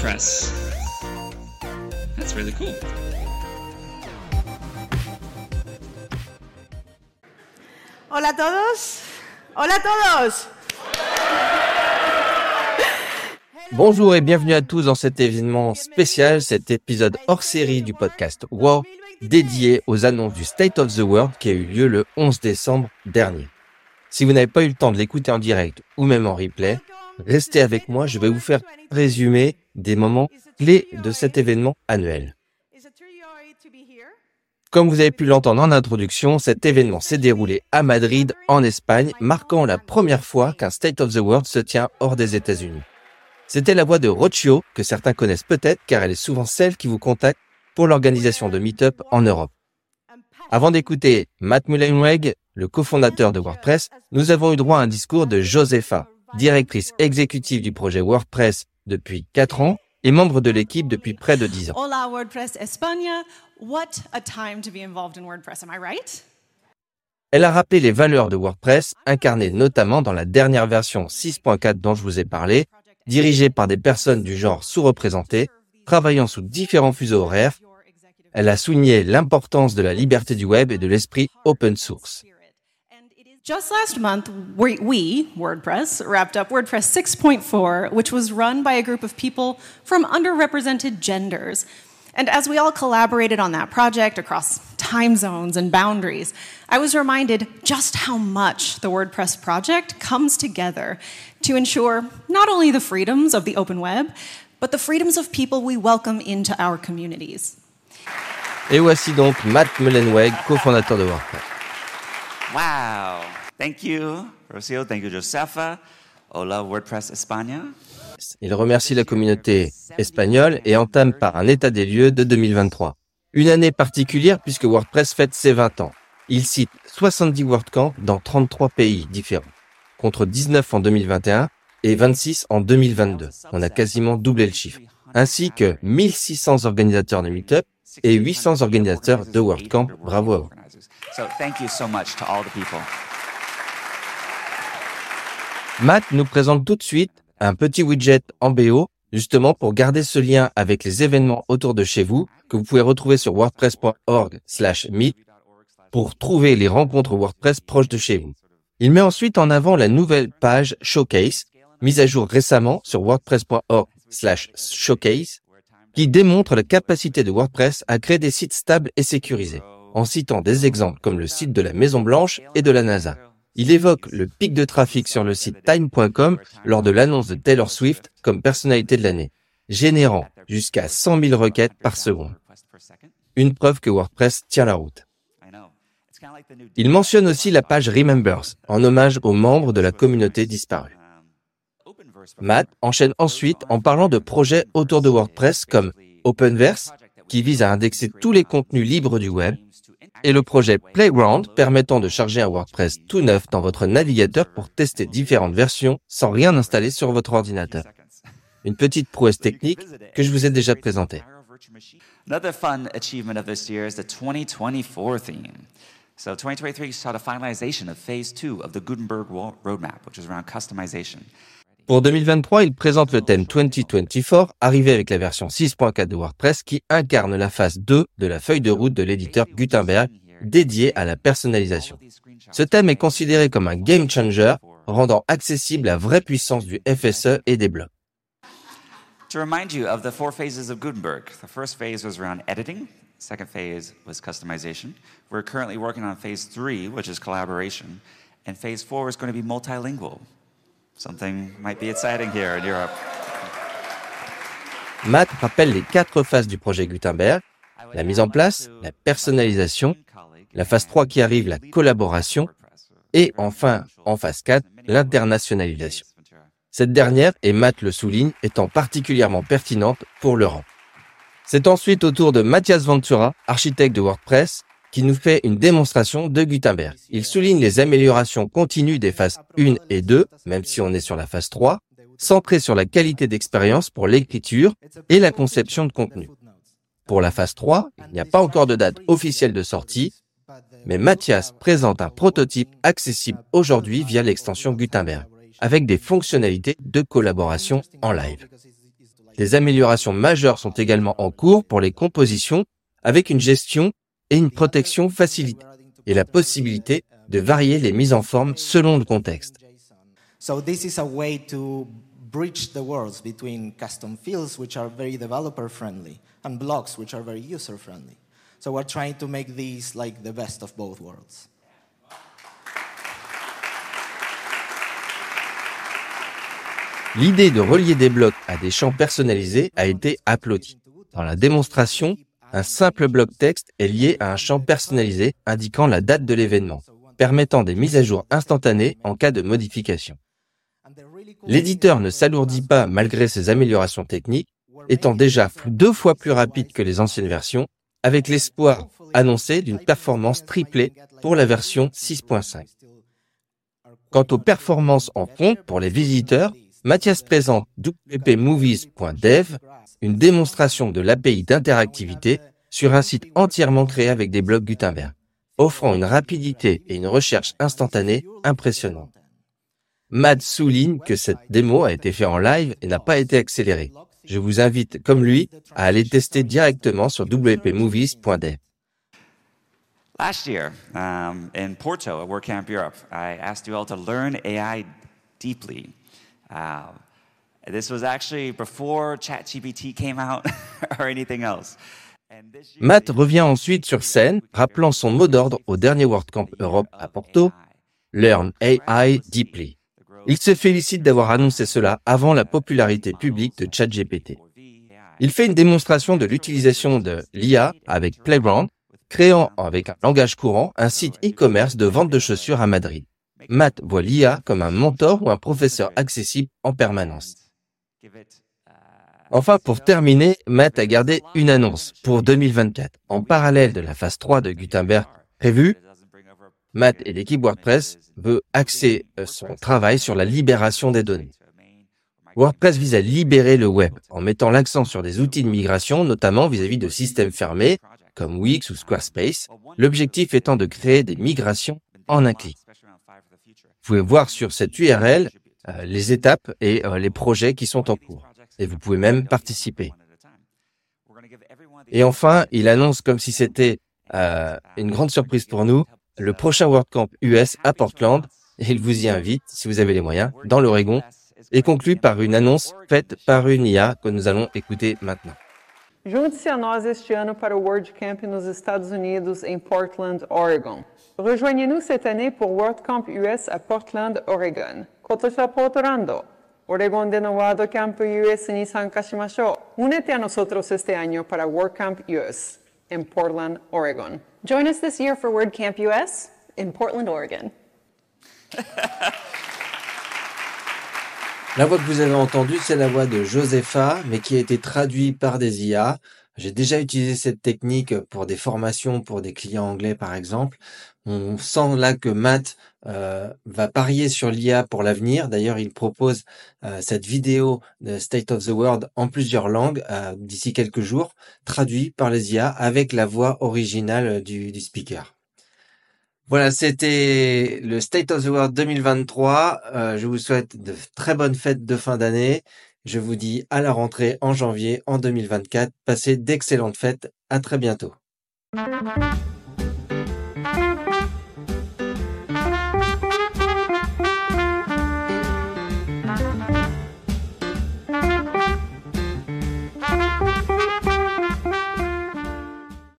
That's really cool. Hola a todos. Hola a todos. Bonjour et bienvenue à tous dans cet événement spécial, cet épisode hors série du podcast Wow, dédié aux annonces du State of the World qui a eu lieu le 11 décembre dernier. Si vous n'avez pas eu le temps de l'écouter en direct ou même en replay, restez avec moi, je vais vous faire résumer des moments clés de cet événement annuel. Comme vous avez pu l'entendre en introduction, cet événement s'est déroulé à Madrid, en Espagne, marquant la première fois qu'un State of the World se tient hors des États-Unis. C'était la voix de Rocio, que certains connaissent peut-être car elle est souvent celle qui vous contacte pour l'organisation de Meetup en Europe. Avant d'écouter Matt Mullenweg, le cofondateur de WordPress, nous avons eu droit à un discours de Josefa, directrice exécutive du projet WordPress depuis 4 ans et membre de l'équipe depuis près de 10 ans. Hola WordPress España. What a time to be involved in WordPress, am I right? Elle a rappelé les valeurs de WordPress, incarnées notamment dans la dernière version 6.4 dont je vous ai parlé, dirigée par des personnes du genre sous-représenté, travaillant sous différents fuseaux horaires. Elle a souligné l'importance de la liberté du web et de l'esprit open source. Just last month, we, we, WordPress, wrapped up WordPress 6.4, which was run by a group of people from underrepresented genders. And as we all collaborated on that project across time zones and boundaries, I was reminded just how much the WordPress project comes together to ensure not only the freedoms of the open web, but the freedoms of people we welcome into our communities. Et voici donc Matt Mullenweg, cofondateur de WordPress. Wow. Thank you, Rocio. Thank you, Josefa. Hola, WordPress España. Il remercie la communauté espagnole et entame par un état des lieux de 2023. Une année particulière puisque WordPress fête ses 20 ans. Il cite 70 WordCamp dans 33 pays différents, contre 19 en 2021 et 26 en 2022. On a quasiment doublé le chiffre. Ainsi que 1600 organisateurs de Meetup et 800 organisateurs de WordCamp. Bravo à vous. So thank you so much to all the people. Matt nous présente tout de suite un petit widget en BO, justement pour garder ce lien avec les événements autour de chez vous, que vous pouvez retrouver sur wordpress.org slash meet pour trouver les rencontres WordPress proches de chez vous. Il met ensuite en avant la nouvelle page Showcase, mise à jour récemment sur wordpress.org slash showcase, qui démontre la capacité de WordPress à créer des sites stables et sécurisés, en citant des exemples comme le site de la Maison Blanche et de la NASA. Il évoque le pic de trafic sur le site time.com lors de l'annonce de Taylor Swift comme personnalité de l'année, générant jusqu'à 100 000 requêtes par seconde. Une preuve que WordPress tient la route. Il mentionne aussi la page Remembers, en hommage aux membres de la communauté disparue. Matt enchaîne ensuite en parlant de projets autour de WordPress comme Openverse, qui vise à indexer tous les contenus libres du web, et le projet Playground permettant de charger un WordPress tout neuf dans votre navigateur pour tester différentes versions sans rien installer sur votre ordinateur. Une petite prouesse technique que je vous ai déjà présentée. Another fun achievement of this year is the 2024 theme. So 2023 saw the finalization of phase two of the Gutenberg roadmap, which is around customization. Pour 2023, il présente le thème 2024, arrivé avec la version 6.4 de WordPress qui incarne la phase 2 de la feuille de route de l'éditeur Gutenberg dédiée à la personnalisation. Ce thème est considéré comme un game changer, rendant accessible la vraie puissance du FSE et des blogs. To remind you of the four phases of Gutenberg, the first phase was around editing, second phase was customization. We're currently working on phase three, which is collaboration, and phase four is going to be multilingual. Something might be exciting here in Europe. Matt rappelle les quatre phases du projet Gutenberg, la mise en place, la personnalisation, la phase 3 qui arrive, la collaboration, et enfin, en phase 4, l'internationalisation. Cette dernière, et Matt le souligne, étant particulièrement pertinente pour l'Europe. C'est ensuite au tour de Mathias Ventura, architecte de WordPress, qui nous fait une démonstration de Gutenberg. Il souligne les améliorations continues des phases 1 et 2, même si on est sur la phase 3, centrée sur la qualité d'expérience pour l'écriture et la conception de contenu. Pour la phase 3, il n'y a pas encore de date officielle de sortie, mais Mathias présente un prototype accessible aujourd'hui via l'extension Gutenberg, avec des fonctionnalités de collaboration en live. Des améliorations majeures sont également en cours pour les compositions avec une gestion et une protection facilitée et la possibilité de varier les mises en forme selon le contexte. So this is a way to bridge the worlds between custom fields which are very developer friendly and blocks which are very user friendly. So we're trying to make these like the best of both worlds. L'idée de relier des blocs à des champs personnalisés a été applaudie. Dans la démonstration, un simple bloc texte est lié à un champ personnalisé indiquant la date de l'événement, permettant des mises à jour instantanées en cas de modification. L'éditeur ne s'alourdit pas malgré ces améliorations techniques, étant déjà deux fois plus rapide que les anciennes versions, avec l'espoir annoncé d'une performance triplée pour la version 6.5. Quant aux performances en front pour les visiteurs, Mathias présente wpmovies.dev, une démonstration de l'API d'interactivité sur un site entièrement créé avec des blocs Gutenberg, offrant une rapidité et une recherche instantanée impressionnantes. Matt souligne que cette démo a été faite en live et n'a pas été accélérée. Je vous invite, comme lui, à aller tester directement sur wpmovies.dev. Last year, um, in Porto at WordCamp Europe, I asked you all to learn AI deeply. Uh, this was actually before ChatGPT came out or anything else. Matt revient ensuite sur scène, rappelant son mot d'ordre au dernier WordCamp Europe à Porto, Learn AI Deeply. Il se félicite d'avoir annoncé cela avant la popularité publique de ChatGPT. Il fait une démonstration de l'utilisation de l'IA avec Playground, créant avec un langage courant un site e-commerce de vente de chaussures à Madrid. Matt voit l'IA comme un mentor ou un professeur accessible en permanence. Enfin, pour terminer, Matt a gardé une annonce pour 2024. En parallèle de la phase 3 de Gutenberg prévue, Matt et l'équipe WordPress veut axer euh, son travail sur la libération des données. WordPress vise à libérer le web en mettant l'accent sur des outils de migration, notamment vis-à-vis de systèmes fermés comme Wix ou Squarespace, l'objectif étant de créer des migrations en un clic. Vous pouvez voir sur cette URL euh, les étapes et euh, les projets qui sont en cours. Et vous pouvez même participer. Et enfin, il annonce comme si c'était euh, une grande surprise pour nous, le prochain WordCamp US à Portland, et il vous y invite, si vous avez les moyens, dans l'Oregon, et conclut par une annonce faite par une IA que nous allons écouter maintenant. Junte-se a nós este ano para o WordCamp nos Estados Unidos, em Portland, Oregon. Rejoignez-nous cette année pour WordCamp US à Portland, Oregon. 今年はポートランド、オレゴンでのワードキャンプ US に参加しましょう。Únete a nosotros este año para WordCamp US en Portland, Oregon. Join us this year for WordCamp US in Portland, Oregon. La voix que vous avez entendue, c'est la voix de Josepha, mais qui a été traduite par des IA. J'ai déjà utilisé cette technique pour des formations pour des clients anglais, par exemple. On sent là que Matt euh, va parier sur l'IA pour l'avenir. D'ailleurs, il propose euh, cette vidéo de State of the World en plusieurs langues euh, d'ici quelques jours, traduit par les IA avec la voix originale du, du speaker. Voilà, c'était le State of the World 2023. Euh, je vous souhaite de très bonnes fêtes de fin d'année. Je vous dis à la rentrée en janvier en 2024. Passez d'excellentes fêtes. À très bientôt.